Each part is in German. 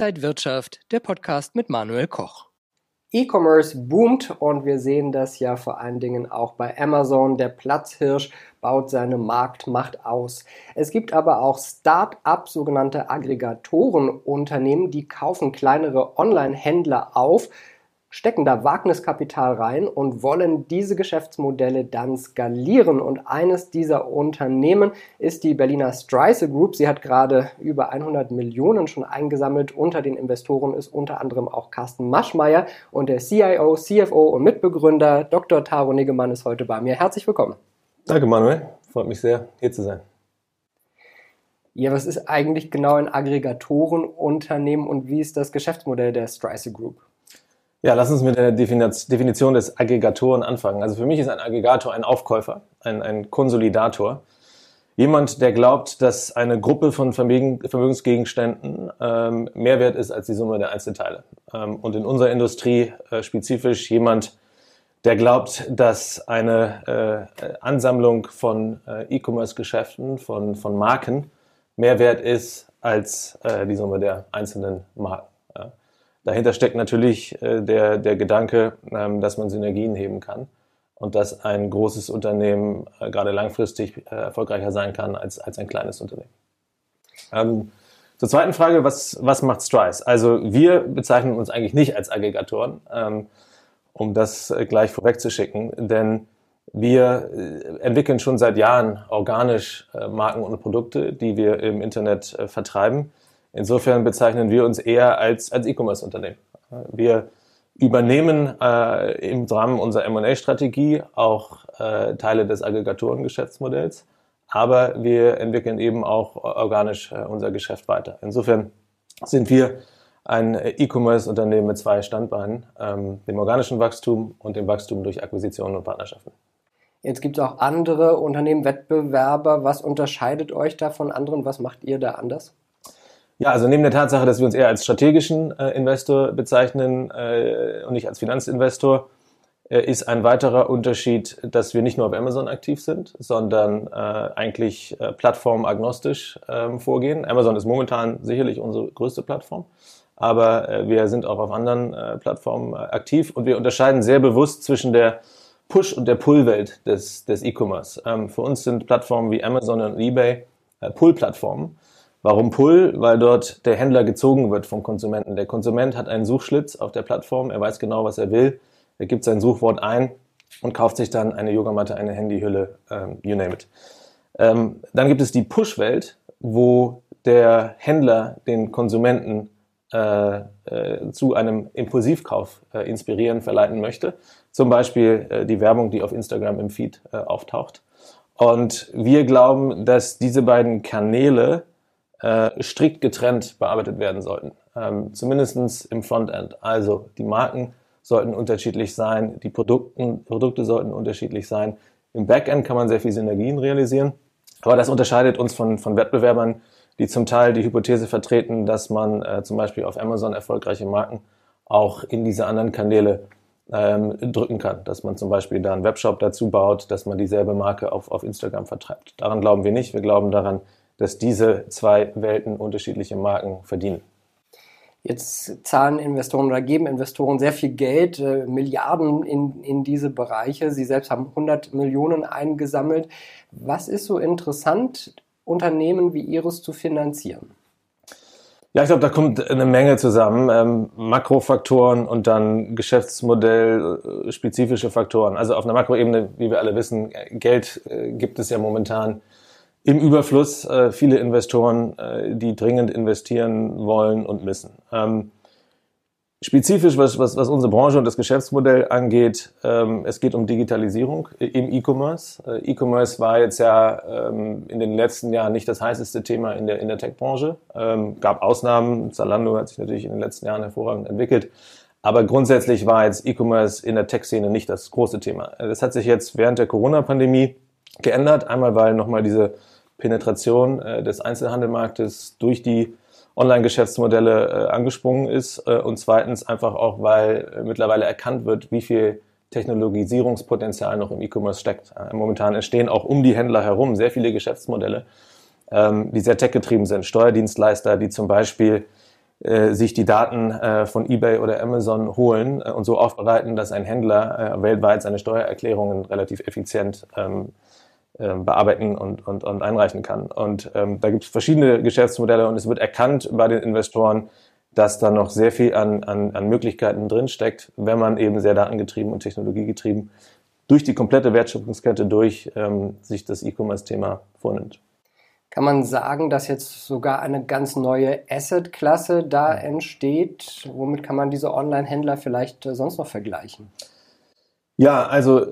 Inside Wirtschaft, der Podcast mit Manuel Koch. E-Commerce boomt und wir sehen das ja vor allen Dingen auch bei Amazon. Der Platzhirsch baut seine Marktmacht aus. Es gibt aber auch Start-up, sogenannte Aggregatorenunternehmen, die kaufen kleinere Online-Händler auf, stecken da Wagniskapital rein und wollen diese Geschäftsmodelle dann skalieren. Und eines dieser Unternehmen ist die Berliner Streise Group. Sie hat gerade über 100 Millionen schon eingesammelt. Unter den Investoren ist unter anderem auch Carsten Maschmeyer und der CIO, CFO und Mitbegründer Dr. Taro Niggemann ist heute bei mir. Herzlich willkommen. Danke, Manuel. Freut mich sehr, hier zu sein. Ja, was ist eigentlich genau ein Aggregatorenunternehmen und wie ist das Geschäftsmodell der Streise Group? Ja, lass uns mit der Definition des Aggregatoren anfangen. Also für mich ist ein Aggregator ein Aufkäufer, ein, ein Konsolidator. Jemand, der glaubt, dass eine Gruppe von Vermögensgegenständen ähm, mehr wert ist als die Summe der Einzelteile. Ähm, und in unserer Industrie äh, spezifisch jemand, der glaubt, dass eine äh, Ansammlung von äh, E-Commerce-Geschäften, von, von Marken mehr wert ist als äh, die Summe der einzelnen Marken. Dahinter steckt natürlich äh, der, der Gedanke, ähm, dass man Synergien heben kann und dass ein großes Unternehmen äh, gerade langfristig äh, erfolgreicher sein kann als, als ein kleines Unternehmen. Ähm, zur zweiten Frage, was, was macht Strice? Also wir bezeichnen uns eigentlich nicht als Aggregatoren, ähm, um das gleich vorwegzuschicken, denn wir entwickeln schon seit Jahren organisch Marken und Produkte, die wir im Internet vertreiben Insofern bezeichnen wir uns eher als, als E-Commerce-Unternehmen. Wir übernehmen äh, im Rahmen unserer M&A-Strategie auch äh, Teile des Aggregatoren-Geschäftsmodells, aber wir entwickeln eben auch organisch äh, unser Geschäft weiter. Insofern sind wir ein E-Commerce-Unternehmen mit zwei Standbeinen, ähm, dem organischen Wachstum und dem Wachstum durch Akquisitionen und Partnerschaften. Jetzt gibt es auch andere Unternehmen, Wettbewerber. Was unterscheidet euch da von anderen? Was macht ihr da anders? Ja, also neben der Tatsache, dass wir uns eher als strategischen äh, Investor bezeichnen äh, und nicht als Finanzinvestor, äh, ist ein weiterer Unterschied, dass wir nicht nur auf Amazon aktiv sind, sondern äh, eigentlich äh, plattformagnostisch ähm, vorgehen. Amazon ist momentan sicherlich unsere größte Plattform, aber äh, wir sind auch auf anderen äh, Plattformen äh, aktiv und wir unterscheiden sehr bewusst zwischen der Push- und der Pull-Welt des, des E-Commerce. Ähm, für uns sind Plattformen wie Amazon und eBay äh, Pull-Plattformen Warum Pull? Weil dort der Händler gezogen wird vom Konsumenten. Der Konsument hat einen Suchschlitz auf der Plattform, er weiß genau, was er will, er gibt sein Suchwort ein und kauft sich dann eine Yogamatte, eine Handyhülle, ähm, you name it. Ähm, dann gibt es die Push-Welt, wo der Händler den Konsumenten äh, äh, zu einem Impulsivkauf äh, inspirieren, verleiten möchte. Zum Beispiel äh, die Werbung, die auf Instagram im Feed äh, auftaucht. Und wir glauben, dass diese beiden Kanäle äh, strikt getrennt bearbeitet werden sollten. Ähm, Zumindest im Frontend. Also die Marken sollten unterschiedlich sein, die Produkten, Produkte sollten unterschiedlich sein. Im Backend kann man sehr viel Synergien realisieren, aber das unterscheidet uns von, von Wettbewerbern, die zum Teil die Hypothese vertreten, dass man äh, zum Beispiel auf Amazon erfolgreiche Marken auch in diese anderen Kanäle ähm, drücken kann. Dass man zum Beispiel da einen Webshop dazu baut, dass man dieselbe Marke auf, auf Instagram vertreibt. Daran glauben wir nicht. Wir glauben daran, dass diese zwei Welten unterschiedliche Marken verdienen. Jetzt zahlen Investoren oder geben Investoren sehr viel Geld, äh, Milliarden in, in diese Bereiche. Sie selbst haben 100 Millionen eingesammelt. Was ist so interessant, Unternehmen wie Ihres zu finanzieren? Ja, ich glaube, da kommt eine Menge zusammen. Ähm, Makrofaktoren und dann Geschäftsmodell, äh, spezifische Faktoren. Also auf einer Makroebene, wie wir alle wissen, Geld äh, gibt es ja momentan im Überfluss äh, viele Investoren, äh, die dringend investieren wollen und müssen. Ähm, spezifisch, was, was, was unsere Branche und das Geschäftsmodell angeht, ähm, es geht um Digitalisierung im E-Commerce. Äh, E-Commerce war jetzt ja ähm, in den letzten Jahren nicht das heißeste Thema in der, in der Tech-Branche. Ähm, gab Ausnahmen. Zalando hat sich natürlich in den letzten Jahren hervorragend entwickelt. Aber grundsätzlich war jetzt E-Commerce in der Tech-Szene nicht das große Thema. Das hat sich jetzt während der Corona-Pandemie geändert. Einmal, weil nochmal diese Penetration äh, des Einzelhandelmarktes durch die Online-Geschäftsmodelle äh, angesprungen ist äh, und zweitens einfach auch, weil äh, mittlerweile erkannt wird, wie viel Technologisierungspotenzial noch im E-Commerce steckt. Äh, momentan entstehen auch um die Händler herum sehr viele Geschäftsmodelle, ähm, die sehr tech-getrieben sind. Steuerdienstleister, die zum Beispiel äh, sich die Daten von eBay oder Amazon holen und so aufbereiten, dass ein Händler weltweit seine Steuererklärungen relativ effizient ähm, äh, bearbeiten und, und, und einreichen kann. Und ähm, da gibt es verschiedene Geschäftsmodelle und es wird erkannt bei den Investoren, dass da noch sehr viel an, an, an Möglichkeiten drinsteckt, wenn man eben sehr datengetrieben und technologiegetrieben durch die komplette Wertschöpfungskette durch ähm, sich das E-Commerce-Thema vornimmt. Kann man sagen, dass jetzt sogar eine ganz neue Asset-Klasse da entsteht? Womit kann man diese Online-Händler vielleicht äh, sonst noch vergleichen? Ja, also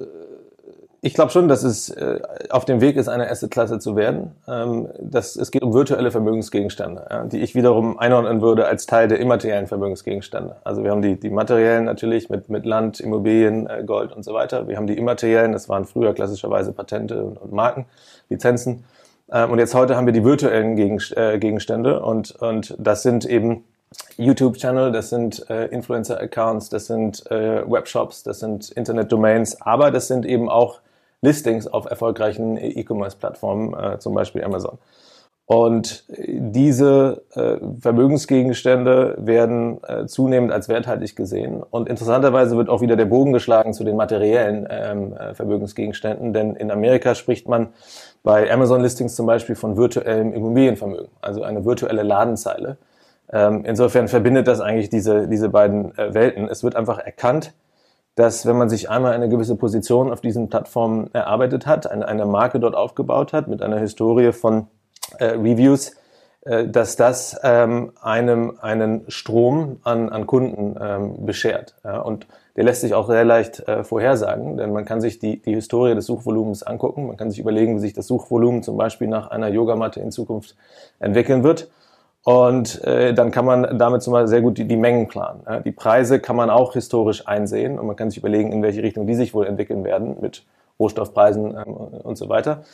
ich glaube schon, dass es äh, auf dem Weg ist, eine Asset-Klasse zu werden. Ähm, das, es geht um virtuelle Vermögensgegenstände, ja, die ich wiederum einordnen würde als Teil der immateriellen Vermögensgegenstände. Also wir haben die, die materiellen natürlich mit, mit Land, Immobilien, äh, Gold und so weiter. Wir haben die immateriellen, das waren früher klassischerweise Patente und, und Marken, Lizenzen. Ähm, und jetzt heute haben wir die virtuellen äh, Gegenstände und, und das sind eben YouTube-Channel, das sind äh, Influencer-Accounts, das sind äh, Webshops, das sind Internet-Domains, aber das sind eben auch Listings auf erfolgreichen E-Commerce-Plattformen, äh, zum Beispiel Amazon. Und diese äh, Vermögensgegenstände werden äh, zunehmend als werthaltig gesehen. Und interessanterweise wird auch wieder der Bogen geschlagen zu den materiellen ähm, äh, Vermögensgegenständen, denn in Amerika spricht man bei Amazon-Listings zum Beispiel von virtuellem Immobilienvermögen, also eine virtuelle Ladenzeile. Ähm, insofern verbindet das eigentlich diese, diese beiden äh, Welten. Es wird einfach erkannt, dass wenn man sich einmal eine gewisse Position auf diesen Plattformen erarbeitet hat, eine, eine Marke dort aufgebaut hat mit einer Historie von äh, Reviews, äh, dass das ähm, einem einen Strom an, an Kunden ähm, beschert. Ja? Und der lässt sich auch sehr leicht äh, vorhersagen, denn man kann sich die, die Historie des Suchvolumens angucken. Man kann sich überlegen, wie sich das Suchvolumen zum Beispiel nach einer Yogamatte in Zukunft entwickeln wird. Und äh, dann kann man damit zum Beispiel sehr gut die, die Mengen planen. Ja. Die Preise kann man auch historisch einsehen und man kann sich überlegen, in welche Richtung die sich wohl entwickeln werden mit Rohstoffpreisen ähm, und so weiter.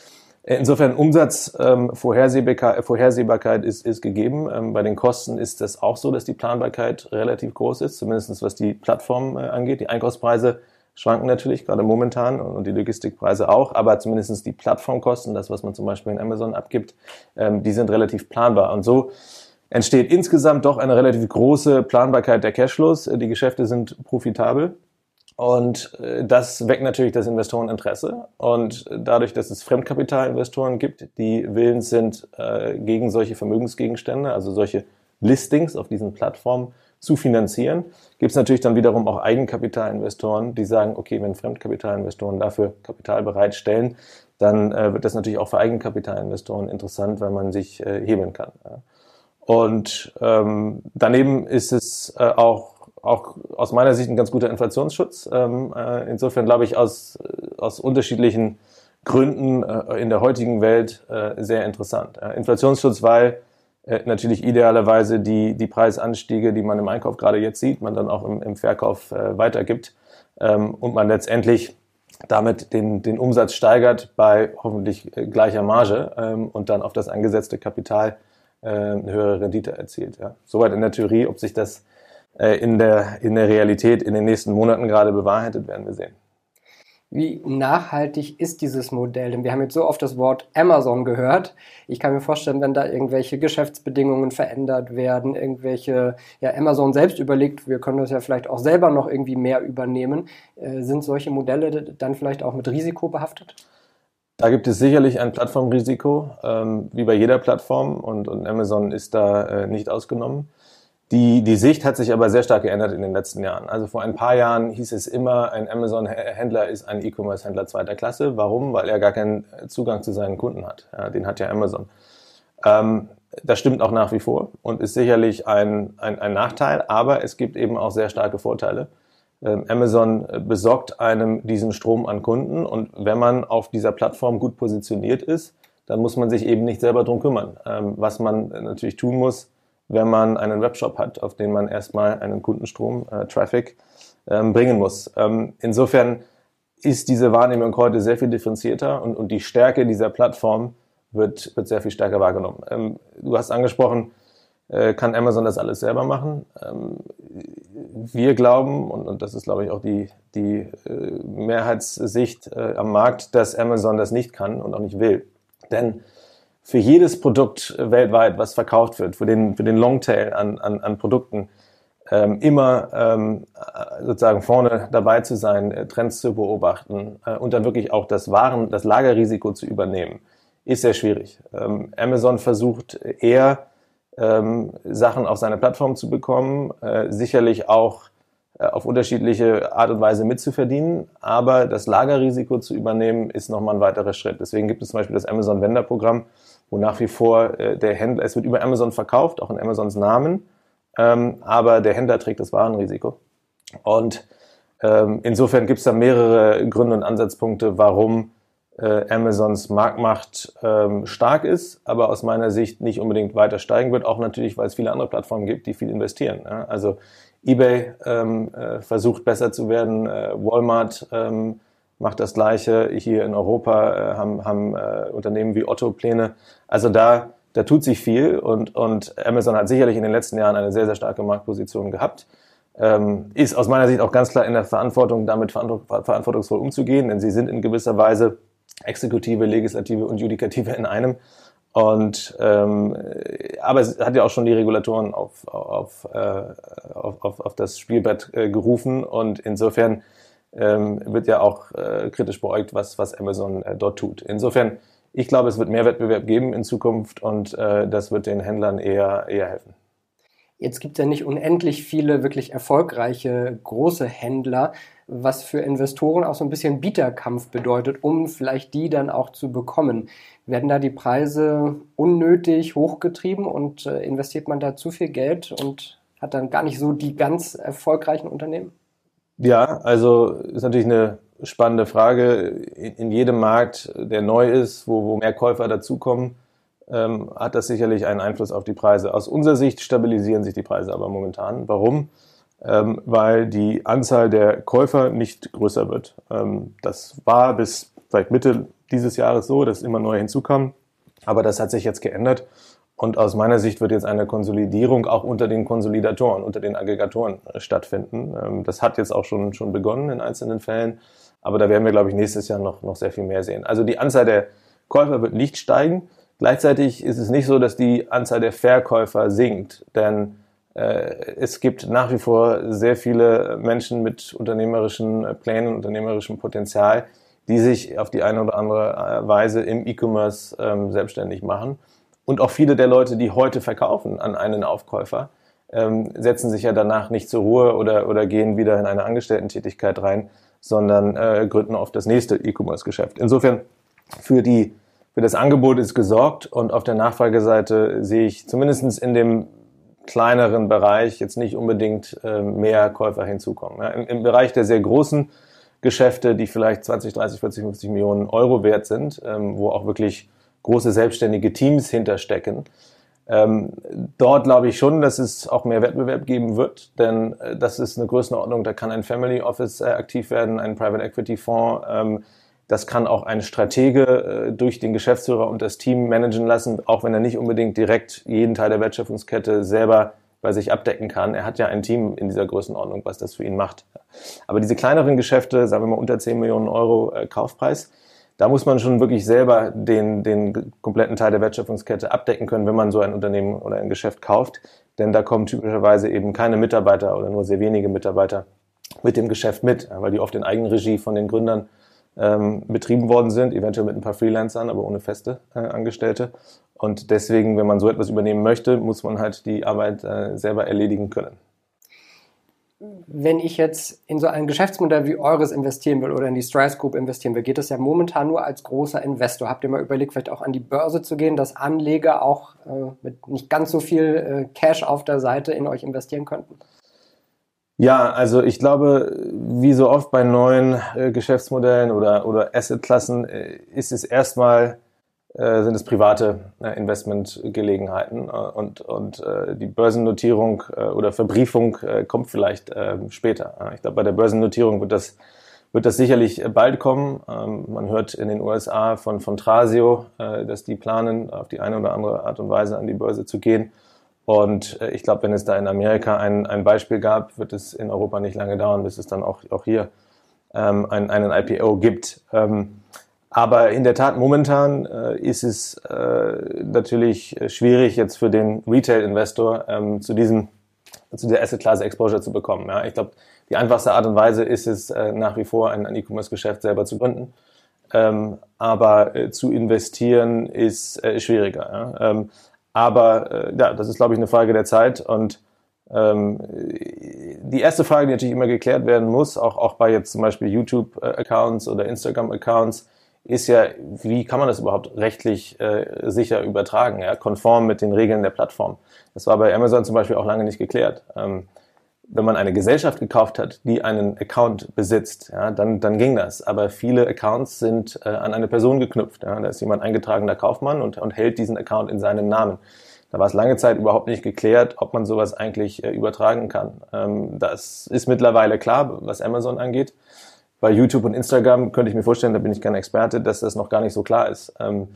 Insofern Umsatzvorhersehbarkeit ähm, Vorhersehbarkeit ist, ist gegeben. Ähm, bei den Kosten ist das auch so, dass die Planbarkeit relativ groß ist, zumindest was die Plattform äh, angeht. Die Einkaufspreise schwanken natürlich, gerade momentan, und die Logistikpreise auch, aber zumindest die Plattformkosten, das, was man zum Beispiel in Amazon abgibt, ähm, die sind relativ planbar. Und so entsteht insgesamt doch eine relativ große Planbarkeit der Cashflows. Die Geschäfte sind profitabel. Und äh, das weckt natürlich das Investoreninteresse. Und dadurch, dass es Fremdkapitalinvestoren gibt, die willens sind, äh, gegen solche Vermögensgegenstände, also solche Listings auf diesen Plattformen zu finanzieren, gibt es natürlich dann wiederum auch Eigenkapitalinvestoren, die sagen, okay, wenn Fremdkapitalinvestoren dafür Kapital bereitstellen, dann äh, wird das natürlich auch für Eigenkapitalinvestoren interessant, weil man sich hebeln kann. Und ähm, daneben ist es äh, auch, auch aus meiner Sicht ein ganz guter Inflationsschutz. Ähm, äh, insofern glaube ich aus, aus unterschiedlichen Gründen äh, in der heutigen Welt äh, sehr interessant. Äh, Inflationsschutz, weil äh, natürlich idealerweise die, die Preisanstiege, die man im Einkauf gerade jetzt sieht, man dann auch im, im Verkauf äh, weitergibt ähm, und man letztendlich damit den, den Umsatz steigert bei hoffentlich äh, gleicher Marge ähm, und dann auf das angesetzte Kapital äh, eine höhere Rendite erzielt. Ja. Soweit in der Theorie, ob sich das äh, in, der, in der Realität in den nächsten Monaten gerade bewahrheitet, werden wir sehen. Wie nachhaltig ist dieses Modell? Denn wir haben jetzt so oft das Wort Amazon gehört. Ich kann mir vorstellen, wenn da irgendwelche Geschäftsbedingungen verändert werden, irgendwelche, ja, Amazon selbst überlegt, wir können das ja vielleicht auch selber noch irgendwie mehr übernehmen. Äh, sind solche Modelle dann vielleicht auch mit Risiko behaftet? Da gibt es sicherlich ein Plattformrisiko, ähm, wie bei jeder Plattform und, und Amazon ist da äh, nicht ausgenommen. Die, die Sicht hat sich aber sehr stark geändert in den letzten Jahren. Also vor ein paar Jahren hieß es immer, ein Amazon-Händler ist ein E-Commerce-Händler zweiter Klasse. Warum? Weil er gar keinen Zugang zu seinen Kunden hat. Ja, den hat ja Amazon. Ähm, das stimmt auch nach wie vor und ist sicherlich ein, ein, ein Nachteil, aber es gibt eben auch sehr starke Vorteile. Ähm, Amazon besorgt einem diesen Strom an Kunden und wenn man auf dieser Plattform gut positioniert ist, dann muss man sich eben nicht selber drum kümmern. Ähm, was man natürlich tun muss, wenn man einen Webshop hat, auf den man erstmal einen Kundenstrom, äh, Traffic, ähm, bringen muss. Ähm, insofern ist diese Wahrnehmung heute sehr viel differenzierter und, und die Stärke dieser Plattform wird, wird sehr viel stärker wahrgenommen. Ähm, du hast angesprochen, äh, kann Amazon das alles selber machen? Ähm, wir glauben, und, das ist, glaube ich, auch die, die äh, Mehrheitssicht äh, am Markt, dass Amazon das nicht kann und auch nicht will. Denn für jedes Produkt weltweit, was verkauft wird, für den, für den Longtail an, an, an Produkten, ähm, immer ähm, sozusagen vorne dabei zu sein, äh, Trends zu beobachten äh, und dann wirklich auch das Waren, das Lagerrisiko zu übernehmen, ist sehr schwierig. Amazon versucht eher ähm, Sachen auf seine Plattform zu bekommen, äh, sicherlich auch äh, auf unterschiedliche Art und Weise mitzuverdienen, aber das Lagerrisiko zu übernehmen ist nochmal ein weiterer Schritt. Deswegen gibt es zum Beispiel das Amazon Vendor Programm, wo nach wie vor äh, der Händler, es wird über Amazon verkauft, auch in Amazons Namen, ähm, aber der Händler trägt das Warenrisiko. Und ähm, insofern gibt es da mehrere Gründe und Ansatzpunkte, warum äh, Amazons Marktmacht ähm, stark ist, aber aus meiner Sicht nicht unbedingt weiter steigen wird, auch natürlich, weil es viele andere Plattformen gibt, die viel investieren. Ja? Also eBay ähm, äh, versucht besser zu werden, äh, Walmart ähm, macht das Gleiche. Hier in Europa äh, haben, haben äh, Unternehmen wie Otto Pläne. Also da da tut sich viel und, und Amazon hat sicherlich in den letzten Jahren eine sehr, sehr starke Marktposition gehabt. Ähm, ist aus meiner Sicht auch ganz klar in der Verantwortung, damit verantwortungsvoll umzugehen, denn sie sind in gewisser Weise Exekutive, Legislative und Judikative in einem. Und ähm, aber es hat ja auch schon die Regulatoren auf, auf, äh, auf, auf, das Spielbrett äh, gerufen und insofern ähm, wird ja auch äh, kritisch beäugt, was, was Amazon äh, dort tut. Insofern ich glaube, es wird mehr Wettbewerb geben in Zukunft und äh, das wird den Händlern eher, eher helfen. Jetzt gibt es ja nicht unendlich viele wirklich erfolgreiche große Händler, was für Investoren auch so ein bisschen Bieterkampf bedeutet, um vielleicht die dann auch zu bekommen. Werden da die Preise unnötig hochgetrieben und äh, investiert man da zu viel Geld und hat dann gar nicht so die ganz erfolgreichen Unternehmen? Ja, also ist natürlich eine spannende Frage. In, in jedem Markt, der neu ist, wo, wo mehr Käufer dazukommen, ähm, hat das sicherlich einen Einfluss auf die Preise. Aus unserer Sicht stabilisieren sich die Preise aber momentan. Warum? Ähm, weil die Anzahl der Käufer nicht größer wird. Ähm, das war bis vielleicht Mitte dieses Jahres so, dass immer neue hinzukamen. Aber das hat sich jetzt geändert. Und aus meiner Sicht wird jetzt eine Konsolidierung auch unter den Konsolidatoren, unter den Aggregatoren äh, stattfinden. Ähm, das hat jetzt auch schon, schon begonnen in einzelnen Fällen. Aber da werden wir, glaube ich, nächstes Jahr noch, noch sehr viel mehr sehen. Also die Anzahl der Käufer wird nicht steigen. Gleichzeitig ist es nicht so, dass die Anzahl der Verkäufer sinkt, denn äh, es gibt nach wie vor sehr viele Menschen mit unternehmerischen Plänen, unternehmerischem Potenzial, die sich auf die eine oder andere äh, Weise im E-Commerce ähm, selbstständig machen. Und auch viele der Leute, die heute verkaufen an einen Aufkäufer, ähm, setzen sich ja danach nicht zur Ruhe oder, oder gehen wieder in eine Angestellten-Tätigkeit rein, sondern äh, gründen auf das nächste E-Commerce-Geschäft. Insofern für die für das Angebot ist gesorgt und auf der Nachfrageseite sehe ich zumindest in dem kleineren Bereich jetzt nicht unbedingt äh, mehr Käufer hinzukommen. Ja, im, im, Bereich der sehr großen Geschäfte, die vielleicht 20, 30, 40, 50 Millionen Euro wert sind, ähm, wo auch wirklich große selbstständige Teams hinterstecken, ähm, dort glaube ich schon, dass es auch mehr Wettbewerb geben wird, denn äh, das ist eine Größenordnung, da kann ein Family Office äh, aktiv werden, ein Private Equity Fonds, ähm, das kann auch ein Stratege äh, durch den Geschäftsführer und das Team managen lassen, auch wenn er nicht unbedingt direkt jeden Teil der Wertschöpfungskette selber bei sich abdecken kann. Er hat ja ein Team in dieser Größenordnung, was das für ihn macht. Aber diese kleineren Geschäfte, sagen wir mal unter 10 Millionen Euro äh, Kaufpreis, da muss man schon wirklich selber den, den kompletten Teil der Wertschöpfungskette abdecken können, wenn man so ein Unternehmen oder ein Geschäft kauft. Denn da kommen typischerweise eben keine Mitarbeiter oder nur sehr wenige Mitarbeiter mit dem Geschäft mit, weil die oft in Eigenregie von den Gründern ähm, betrieben worden sind, eventuell mit ein paar Freelancern, aber ohne feste äh, Angestellte. Und deswegen, wenn man so etwas übernehmen möchte, muss man halt die Arbeit äh, selber erledigen können wenn ich jetzt in so ein Geschäftsmodell wie eures investieren will oder in die Strice Group investieren will, geht das ja momentan nur als großer Investor. Habt ihr mal überlegt, vielleicht auch an die Börse zu gehen, dass Anleger auch äh, mit nicht ganz so viel äh, Cash auf der Seite in euch investieren könnten? Ja, also ich glaube, wie so oft bei neuen äh, Geschäftsmodellen oder, oder Assetklassen äh, ist es erstmal äh, sind es private äh, Investmentgelegenheiten äh, und, und äh, die Börsennotierung äh, oder Verbriefung äh, kommt vielleicht äh, später. Ich glaube, bei der Börsennotierung wird das, wird das sicherlich bald kommen. Ähm, man hört in den USA von, von Trasio, äh, dass die planen, auf die eine oder andere Art und Weise an die Börse zu gehen. Und äh, ich glaube, wenn es da in Amerika ein, ein Beispiel gab, wird es in Europa nicht lange dauern, bis es dann auch, auch hier ähm, ein, einen IPO gibt. Ähm, Aber in der Tat, momentan äh, ist es äh, natürlich schwierig, jetzt für den Retail-Investor ähm, zu diesem zu dieser Asset-Class-Exposure zu bekommen. Ja. Ich glaube, die einfachste Art und Weise ist es, äh, nach wie vor ein, ein E-Commerce-Geschäft selber zu gründen. Ähm, aber äh, zu investieren ist äh, schwieriger. Ja. Ähm, aber äh, ja, das ist, glaube ich, eine Frage der Zeit. Und ähm, die erste Frage, die natürlich immer geklärt werden muss, auch, auch bei jetzt zum Beispiel YouTube-Accounts oder Instagram-Accounts, ist ja, wie kann man das überhaupt rechtlich äh, sicher übertragen, ja, konform mit den Regeln der Plattform. Das war bei Amazon zum Beispiel auch lange nicht geklärt. Ähm, wenn man eine Gesellschaft gekauft hat, die einen Account besitzt, ja, dann, dann ging das. Aber viele Accounts sind äh, an eine Person geknüpft. Ja. Da ist jemand eingetragener Kaufmann und, und hält diesen Account in seinem Namen. Da war es lange Zeit überhaupt nicht geklärt, ob man sowas eigentlich äh, übertragen kann. Ähm, das ist mittlerweile klar, was Amazon angeht bei YouTube und Instagram könnte ich mir vorstellen, da bin ich kein Experte, dass das noch gar nicht so klar ist. Ähm,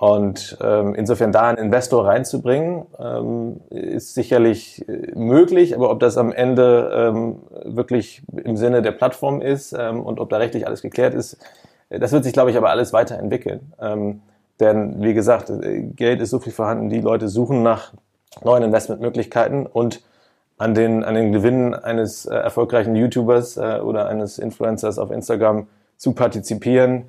und ähm, insofern da einen Investor reinzubringen, ähm, ist sicherlich äh, möglich, aber ob das am Ende ähm, wirklich im Sinne der Plattform ist ähm, und ob da rechtlich alles geklärt ist, äh, das wird sich, glaube ich, aber alles weiterentwickeln. Ähm, denn wie gesagt, äh, Geld ist so viel vorhanden, die Leute suchen nach neuen Investmentmöglichkeiten und an den, an den Gewinnen eines äh, erfolgreichen YouTubers äh, oder eines Influencers auf Instagram zu partizipieren,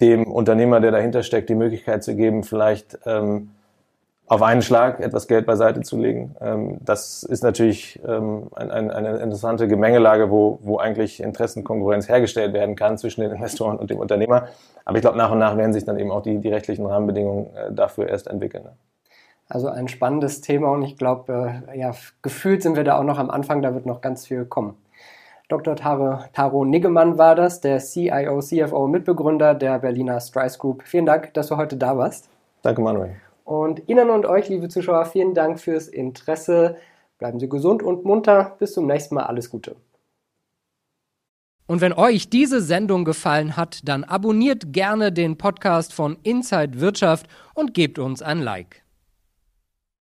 dem Unternehmer, der dahinter steckt, die Möglichkeit zu geben, vielleicht ähm, auf einen Schlag etwas Geld beiseite zu legen. Ähm, das ist natürlich ähm, ein, ein, eine interessante Gemengelage, wo, wo eigentlich Interessenkonkurrenz hergestellt werden kann zwischen den Investoren und dem Unternehmer. Aber ich glaube, nach und nach werden sich dann eben auch die, die rechtlichen Rahmenbedingungen äh, dafür erst entwickeln. Ne? Also ein spannendes Thema und ich glaube, äh, ja, gefühlt sind wir da auch noch am Anfang, da wird noch ganz viel kommen. Dr. Taro, Taro Niggemann war das, der CIO, CFO, Mitbegründer der Berliner Strice Group. Vielen Dank, dass du heute da warst. Danke, Manuel. Und Ihnen und euch, liebe Zuschauer, vielen Dank fürs Interesse. Bleiben Sie gesund und munter. Bis zum nächsten Mal. Alles Gute. Und wenn euch diese Sendung gefallen hat, dann abonniert gerne den Podcast von Inside Wirtschaft und gebt uns ein Like.